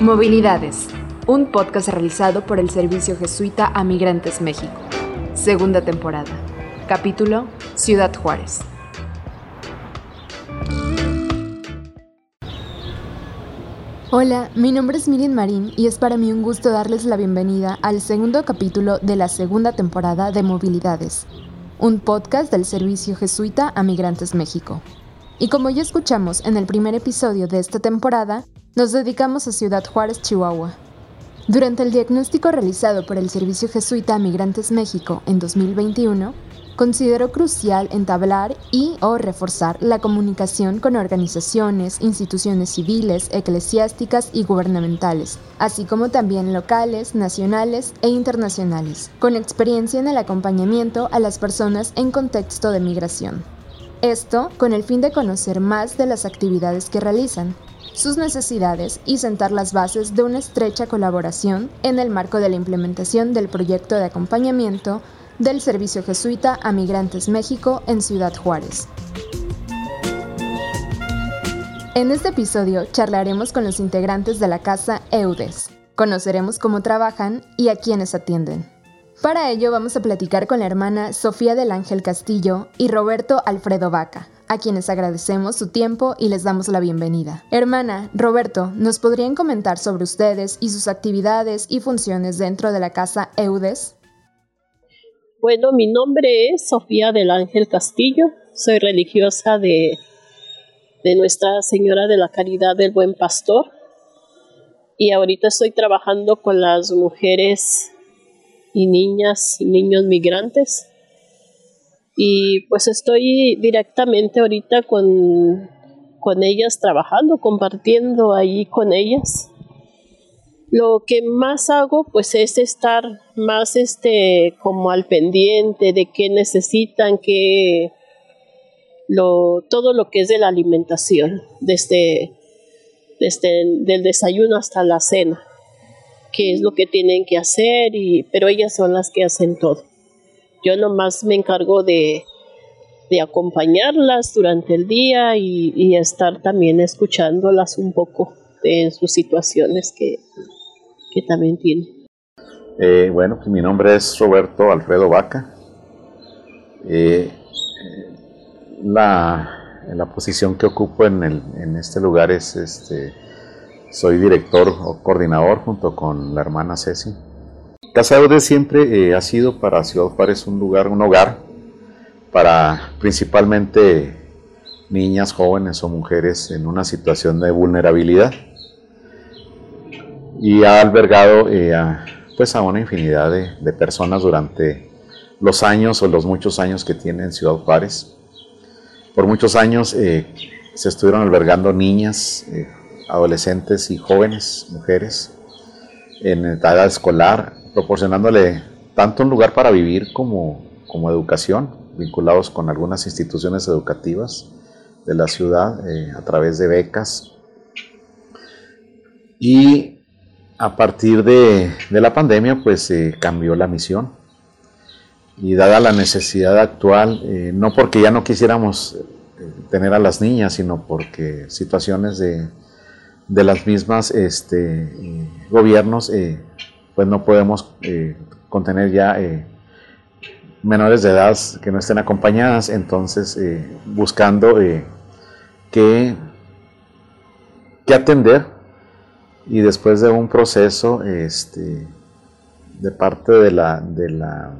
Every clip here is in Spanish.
Movilidades, un podcast realizado por el Servicio Jesuita a Migrantes México. Segunda temporada. Capítulo Ciudad Juárez. Hola, mi nombre es Miriam Marín y es para mí un gusto darles la bienvenida al segundo capítulo de la segunda temporada de Movilidades, un podcast del Servicio Jesuita a Migrantes México. Y como ya escuchamos en el primer episodio de esta temporada, nos dedicamos a Ciudad Juárez, Chihuahua. Durante el diagnóstico realizado por el Servicio Jesuita a Migrantes México en 2021, consideró crucial entablar y o reforzar la comunicación con organizaciones, instituciones civiles, eclesiásticas y gubernamentales, así como también locales, nacionales e internacionales, con experiencia en el acompañamiento a las personas en contexto de migración. Esto con el fin de conocer más de las actividades que realizan, sus necesidades y sentar las bases de una estrecha colaboración en el marco de la implementación del proyecto de acompañamiento del Servicio Jesuita a Migrantes México en Ciudad Juárez. En este episodio charlaremos con los integrantes de la casa EUDES, conoceremos cómo trabajan y a quienes atienden. Para ello vamos a platicar con la hermana Sofía del Ángel Castillo y Roberto Alfredo Vaca, a quienes agradecemos su tiempo y les damos la bienvenida. Hermana, Roberto, ¿nos podrían comentar sobre ustedes y sus actividades y funciones dentro de la casa EUDES? Bueno, mi nombre es Sofía del Ángel Castillo, soy religiosa de, de Nuestra Señora de la Caridad del Buen Pastor y ahorita estoy trabajando con las mujeres y niñas y niños migrantes. Y pues estoy directamente ahorita con, con ellas trabajando, compartiendo ahí con ellas. Lo que más hago pues es estar más este como al pendiente de qué necesitan, qué lo, todo lo que es de la alimentación, desde, desde del desayuno hasta la cena qué es lo que tienen que hacer, y, pero ellas son las que hacen todo. Yo nomás me encargo de, de acompañarlas durante el día y, estar también escuchándolas un poco en sus situaciones que, que también tienen. Eh, bueno, pues mi nombre es Roberto Alfredo Vaca. Eh, la, la, posición que ocupo en, el, en este lugar es este, soy director o coordinador junto con la hermana Ceci. Casa de siempre eh, ha sido para Ciudad Juárez un lugar, un hogar para principalmente niñas, jóvenes o mujeres en una situación de vulnerabilidad y ha albergado eh, a, pues a una infinidad de, personas durante los años o los muchos años que tiene en Ciudad Juárez. Por muchos años eh, se estuvieron albergando niñas, adolescentes y jóvenes, mujeres, en edad escolar, proporcionándole tanto un lugar para vivir como, como educación, vinculados con algunas instituciones educativas de la ciudad eh, a través de becas. Y a partir de, la pandemia, pues se cambió la misión. Y dada la necesidad actual, eh, no porque ya no quisiéramos eh, tener a las niñas, sino porque situaciones de de las mismas este, eh, gobiernos, eh, pues no podemos eh, contener ya menores de edad que no estén acompañadas, entonces buscando qué, atender. Y después de un proceso este, de parte de la, de la,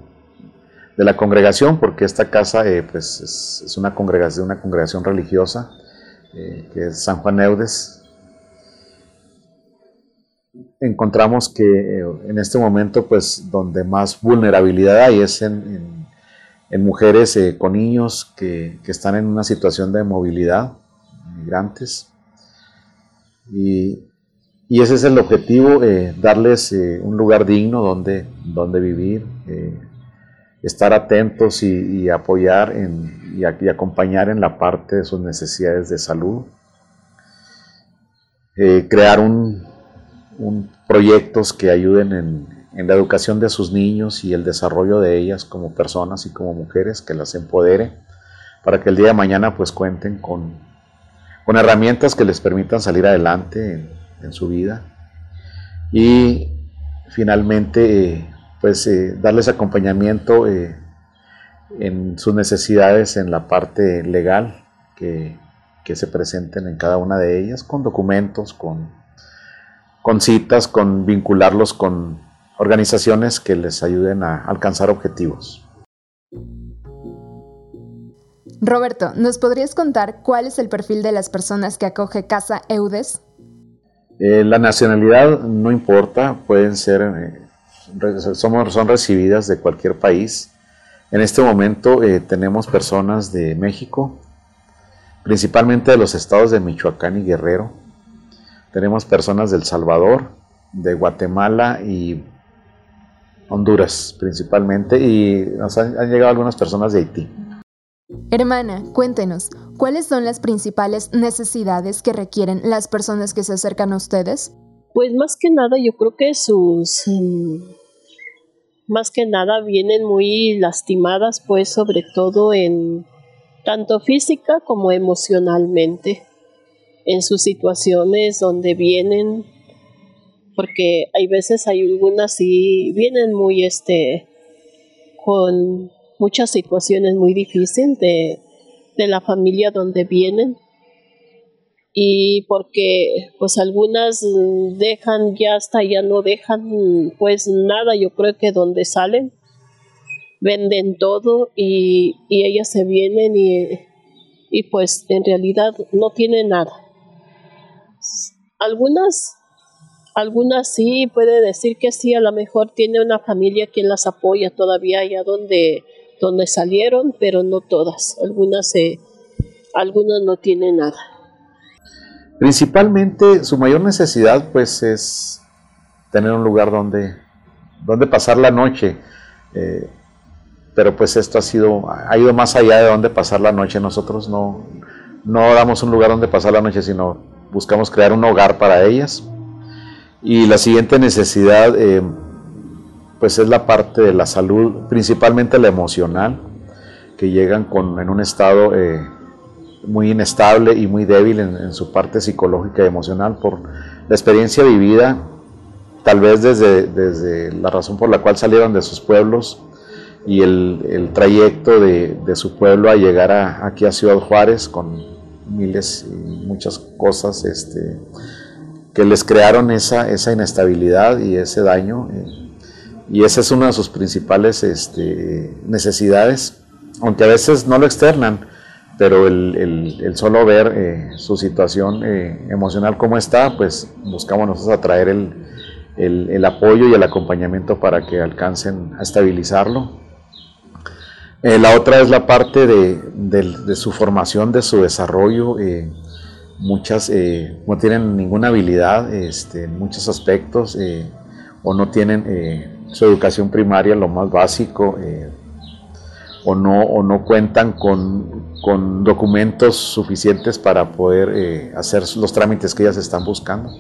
de la congregación, porque esta casa pues es, una congregación, una congregación religiosa, que es San Juan Eudes, encontramos que eh, en este momento, pues, donde más vulnerabilidad hay es en, mujeres eh, con niños que, están en una situación de movilidad, migrantes. Y, ese es el objetivo, eh, darles un lugar digno donde, donde vivir, estar atentos y, apoyar y, y, acompañar en la parte de sus necesidades de salud. crear un, proyectos que ayuden en, la educación de sus niños y el desarrollo de ellas como personas y como mujeres, que las empodere para que el día de mañana pues cuenten con, herramientas que les permitan salir adelante en, su vida. Y finalmente pues darles acompañamiento en sus necesidades en la parte legal que, se presenten en cada una de ellas, con documentos, con, con citas, con vincularlos con organizaciones que les ayuden a alcanzar objetivos. Roberto, ¿nos podrías contar cuál es el perfil de las personas que acoge Casa Eudes? Eh, la nacionalidad no importa, pueden ser, eh, somos, son recibidas de cualquier país. En este momento eh, tenemos personas de México, principalmente de los estados de Michoacán y Guerrero. Tenemos personas del Salvador, de Guatemala y Honduras principalmente, y nos han llegado algunas personas de Haití. Hermana, cuéntenos, ¿cuáles son las principales necesidades que requieren las personas que se acercan a ustedes? Pues más que nada yo creo que sus... Mm, más que nada vienen muy lastimadas, pues sobre todo en tanto física como emocionalmente, en sus situaciones donde vienen, porque hay veces hay algunas y vienen muy este con muchas situaciones muy difíciles de, la familia donde vienen. Y porque pues algunas dejan ya hasta ya no dejan pues nada yo creo que donde salen venden todo y, ellas se vienen y, y pues en realidad no tienen nada algunas algunas sí puede decir que sí a lo mejor tiene una familia quien las apoya todavía allá donde donde salieron, pero no todas. Algunas, algunas no tienen nada. Principalmente su mayor necesidad pues es tener un lugar donde, donde pasar la noche. Eh, pero pues esto ha sido, ha ido más allá de donde pasar la noche. Nosotros no, no damos un lugar donde pasar la noche, sino buscamos crear un hogar para ellas. Y la siguiente necesidad eh, pues es la parte de la salud, principalmente la emocional, que llegan con, en un estado eh, muy inestable y muy débil en, su parte psicológica y emocional por la experiencia vivida, tal vez desde, desde la razón por la cual salieron de sus pueblos y el, trayecto de, su pueblo a llegar aquí a Ciudad Juárez con miles y muchas cosas este, que les crearon esa, esa inestabilidad y ese daño. Eh, y esa es una de sus principales este, necesidades, aunque a veces no lo externan, pero el, solo ver eh, su situación eh, emocional como está, pues buscamos nosotros atraer el, apoyo y el acompañamiento para que alcancen a estabilizarlo. Eh, la otra es la parte de, su formación, de su desarrollo. muchas no tienen ninguna habilidad este, en muchos aspectos o no tienen su educación primaria, lo más básico, eh, o, no, o no cuentan con, documentos suficientes para poder eh, hacer los trámites que ellas están buscando.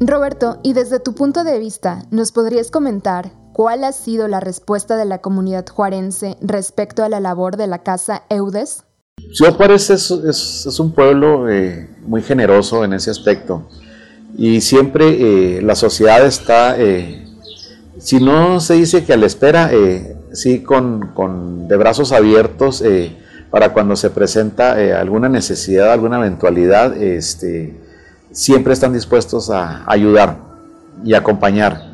Roberto, y desde tu punto de vista, ¿nos podrías comentar cuál ha sido la respuesta de la comunidad juarense respecto a la labor de la Casa Eudes? Ciudad Juárez es, un pueblo eh, muy generoso en ese aspecto y siempre la sociedad está si no se dice que a la espera, eh, sí con, de brazos abiertos eh, para cuando se presenta eh, alguna necesidad, alguna eventualidad, este, siempre están dispuestos a ayudar y acompañar.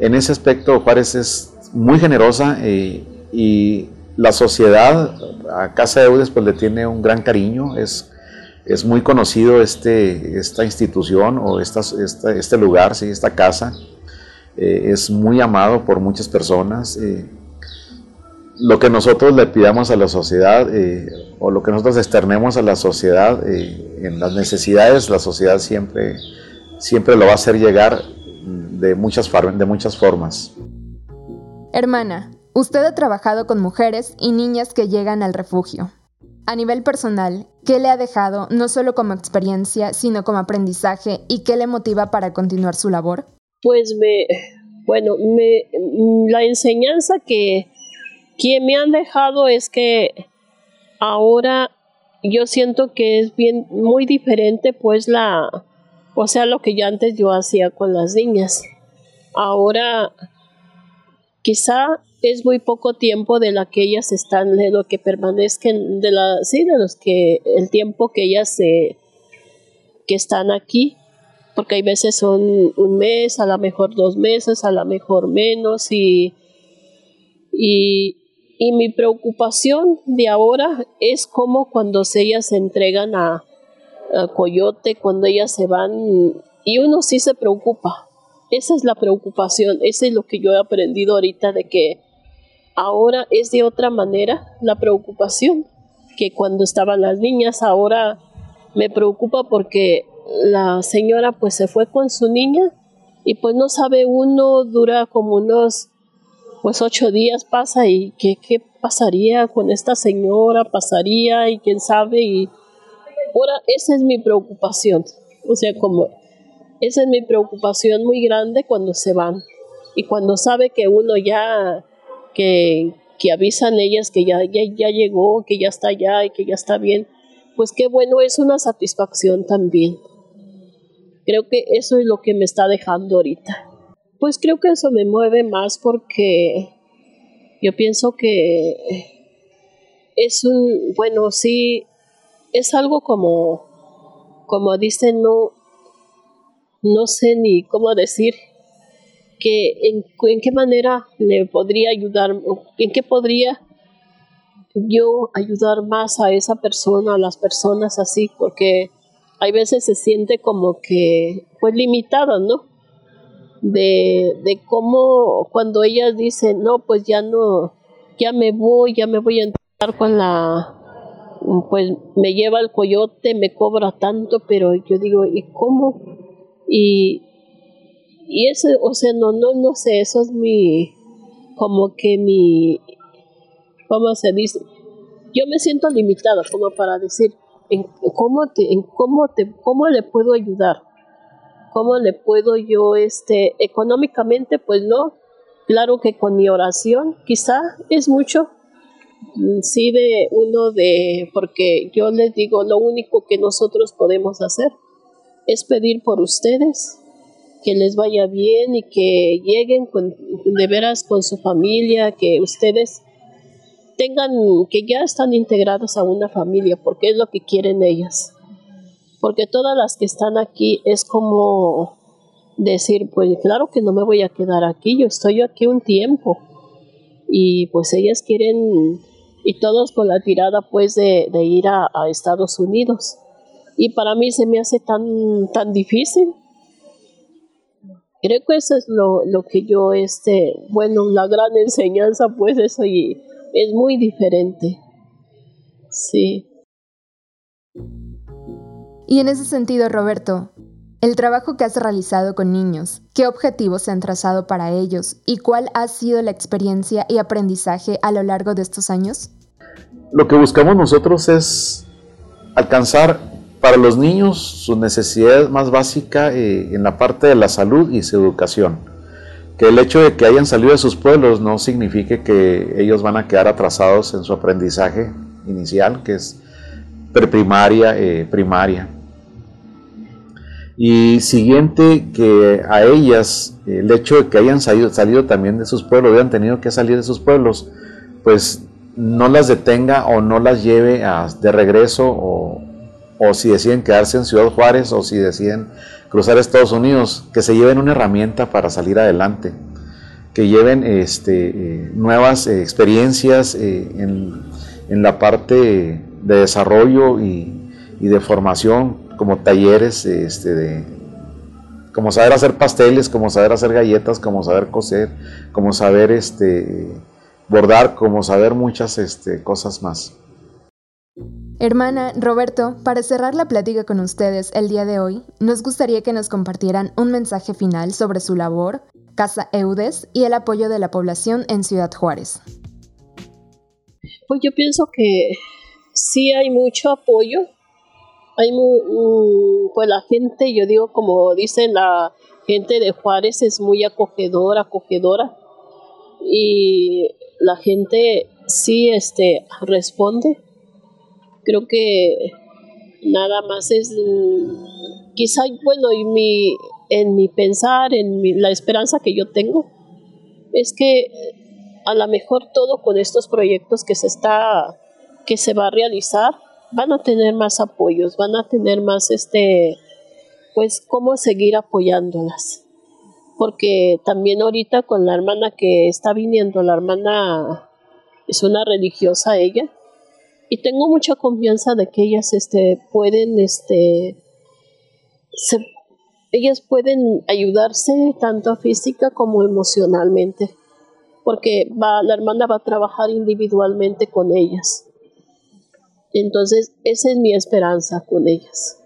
En ese aspecto Juárez es muy generosa y la sociedad a Casa de Eudes pues le tiene un gran cariño, es, es muy conocido este, esta institución o esta, este lugar, ¿sí? esta casa. Eh, es muy amado por muchas personas. Eh, lo que nosotros le pidamos a la sociedad eh, o lo que nosotros externemos a la sociedad en las necesidades, la sociedad siempre, siempre lo va a hacer llegar de muchas, de muchas formas. Hermana, usted ha trabajado con mujeres y niñas que llegan al refugio. A nivel personal, ¿qué le ha dejado no solo como experiencia, sino como aprendizaje y qué le motiva para continuar su labor? pues me, bueno, me, la enseñanza que, que me han dejado es que ahora yo siento que es bien muy diferente pues la O sea, lo que ya antes yo hacía con las niñas. Ahora, quizá es muy poco tiempo de la que ellas están, de lo que permanezcan, de la, sí, de los que, el tiempo que ellas se, que están aquí, porque hay veces son un mes, a lo mejor dos meses, a lo mejor menos, y, y, y mi preocupación de ahora es como cuando ellas se entregan a, Coyote, cuando ellas se van, y uno sí se preocupa. Esa es la preocupación, ese es lo que yo he aprendido ahorita de que ahora es de otra manera la preocupación que cuando estaban las niñas. Ahora me preocupa porque la señora pues se fue con su niña y pues no sabe uno, dura como unos pues ocho días pasa y qué, qué pasaría con esta señora, pasaría y quién sabe y ahora esa es mi preocupación, o sea como esa es mi preocupación muy grande cuando se van y cuando sabe que uno ya que, que avisan ellas que ya, ya, ya llegó, que ya está allá y que ya está bien, pues qué bueno, es una satisfacción también. Creo que eso es lo que me está dejando ahorita. Pues creo que eso me mueve más porque yo pienso que es un, bueno, sí, es algo como, como dicen, no, no sé ni cómo decir, que en, qué manera le podría ayudar, en qué podría yo ayudar más a esa persona, a las personas así, porque hay veces se siente como que, pues limitada, ¿no? De, de cómo cuando ellas dicen, no, pues ya no, ya me voy, ya me voy a entrar con la, pues me lleva el coyote, me cobra tanto, pero yo digo, ¿y cómo? Y, y eso, o sea, no, no, no sé, eso es mi, como que mi, ¿cómo se dice? Yo me siento limitada como para decir, en cómo te, en cómo te, cómo le puedo ayudar, cómo le puedo yo, este, económicamente, pues no, claro que con mi oración, quizá es mucho, sí de uno de, porque yo les digo, lo único que nosotros podemos hacer es pedir por ustedes, que les vaya bien y que lleguen con, de veras con su familia, que ustedes tengan, que ya están integrados a una familia, porque es lo que quieren ellas. Porque todas las que están aquí es como decir, pues claro que no me voy a quedar aquí, yo estoy aquí un tiempo. Y pues ellas quieren, y todos con la tirada pues de, de ir a, a Estados Unidos. Y para mí se me hace tan, tan difícil creo que eso es lo, lo que yo, este, bueno, la gran enseñanza, pues eso y es muy diferente. Sí. Y en ese sentido, Roberto, el trabajo que has realizado con niños, ¿qué objetivos se han trazado para ellos y cuál ha sido la experiencia y aprendizaje a lo largo de estos años? Lo que buscamos nosotros es alcanzar para los niños su necesidad más básica eh, en la parte de la salud y su educación. Que el hecho de que hayan salido de sus pueblos no signifique que ellos van a quedar atrasados en su aprendizaje inicial, que es preprimaria, eh, primaria. Y siguiente, que a ellas, el hecho de que hayan salido, salido también de sus pueblos, hayan tenido que salir de sus pueblos, pues no las detenga o no las lleve de regreso o, o si deciden quedarse en Ciudad Juárez o si deciden cruzar Estados Unidos, que se lleven una herramienta para salir adelante, que lleven este, eh, nuevas eh, experiencias eh, en, la parte de desarrollo y, de formación, como talleres este, de, como saber hacer pasteles, como saber hacer galletas, como saber coser, como saber este, bordar, como saber muchas este, cosas más. Hermana, Roberto, para cerrar la plática con ustedes el día de hoy, nos gustaría que nos compartieran un mensaje final sobre su labor, Casa Eudes y el apoyo de la población en Ciudad Juárez. Pues yo pienso que sí hay mucho apoyo. Hay pues la gente, yo digo como dicen la gente de Juárez es muy acogedora, acogedora. Y la gente sí este responde. Creo que Nada más es, mm, quizá, bueno, y mi, en mi pensar, en la esperanza que yo tengo, es que a lo mejor todo con estos proyectos que se está, que se va a realizar, van a tener más apoyos, van a tener más este, pues cómo seguir apoyándolas. Porque también ahorita con la hermana que está viniendo, la hermana es una religiosa ella, y tengo mucha confianza de que ellas este, pueden, este, ellas pueden ayudarse tanto física como emocionalmente, porque va, la hermana va a trabajar individualmente con ellas. Entonces, esa es mi esperanza con ellas.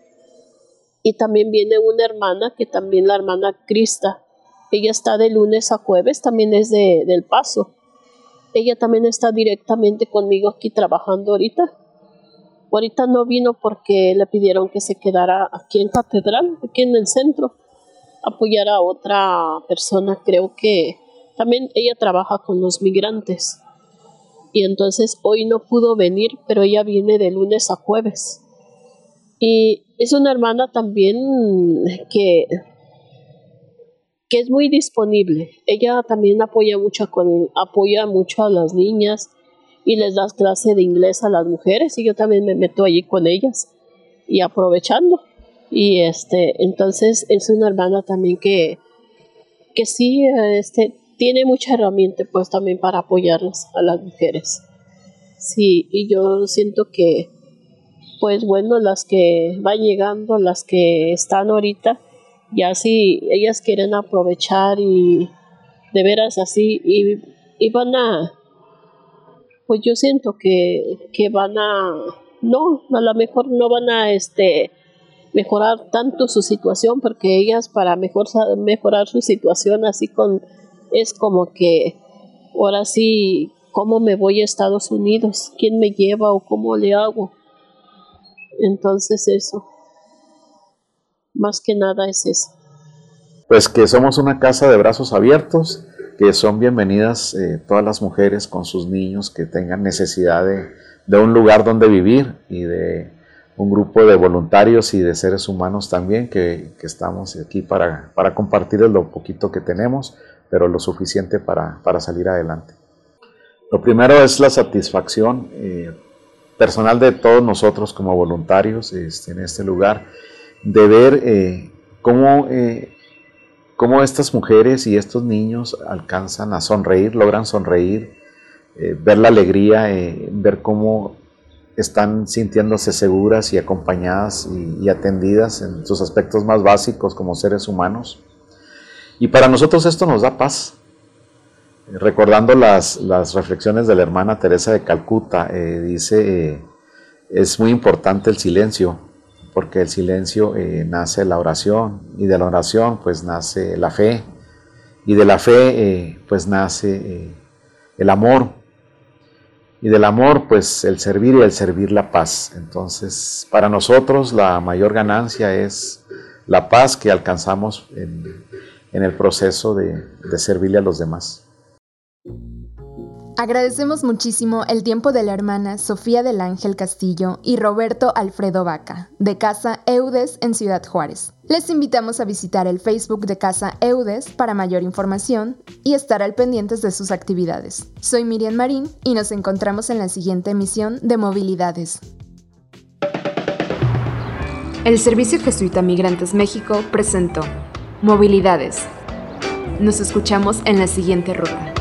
Y también viene una hermana, que también la hermana Crista, ella está de lunes a jueves, también es de, del Paso. Ella también está directamente conmigo aquí trabajando ahorita. Ahorita no vino porque le pidieron que se quedara aquí en Catedral, aquí en el centro, apoyar a otra persona. Creo que también ella trabaja con los migrantes. Y entonces hoy no pudo venir, pero ella viene de lunes a jueves. Y es una hermana también que que es muy disponible. Ella también apoya mucho, con, apoya mucho a las niñas y les da clase de inglés a las mujeres y yo también me meto allí con ellas y aprovechando. Y este, entonces es una hermana también que, que sí, este, tiene mucha herramienta pues también para apoyarlas a las mujeres. Sí, y yo siento que, pues bueno, las que van llegando, las que están ahorita, ya si ellas quieren aprovechar y de veras así y, van a pues yo siento que, que, van a no a lo mejor no van a este mejorar tanto su situación porque ellas para mejor mejorar su situación así con es como que ahora sí cómo me voy a Estados Unidos quién me lleva o cómo le hago entonces eso. Más que nada es eso. Pues que somos una casa de brazos abiertos, que son bienvenidas eh, todas las mujeres con sus niños que tengan necesidad de, un lugar donde vivir y de un grupo de voluntarios y de seres humanos también que, estamos aquí para, para compartir lo poquito que tenemos, pero lo suficiente para, salir adelante. Lo primero es la satisfacción eh, personal de todos nosotros como voluntarios este, en este lugar de ver eh, eh, cómo, estas mujeres y estos niños alcanzan a sonreír, logran sonreír, ver la alegría, ver cómo están sintiéndose seguras y acompañadas y, atendidas en sus aspectos más básicos como seres humanos. Y para nosotros esto nos da paz. Recordando las, las reflexiones de la hermana Teresa de Calcuta, dice, es muy importante el silencio, porque el silencio eh, nace la oración y de la oración pues nace la fe y de la fe eh, pues nace eh, el amor y del amor pues el servir y el servir la paz. Entonces para nosotros la mayor ganancia es la paz que alcanzamos en, el proceso de servirle a los demás. Agradecemos muchísimo el tiempo de la hermana Sofía del Ángel Castillo y Roberto Alfredo Vaca, de Casa Eudes en Ciudad Juárez. Les invitamos a visitar el Facebook de Casa Eudes para mayor información y estar al pendientes de sus actividades. Soy Miriam Marín y nos encontramos en la siguiente emisión de Movilidades. El Servicio Jesuita Migrantes México presentó Movilidades. Nos escuchamos en la siguiente ruta.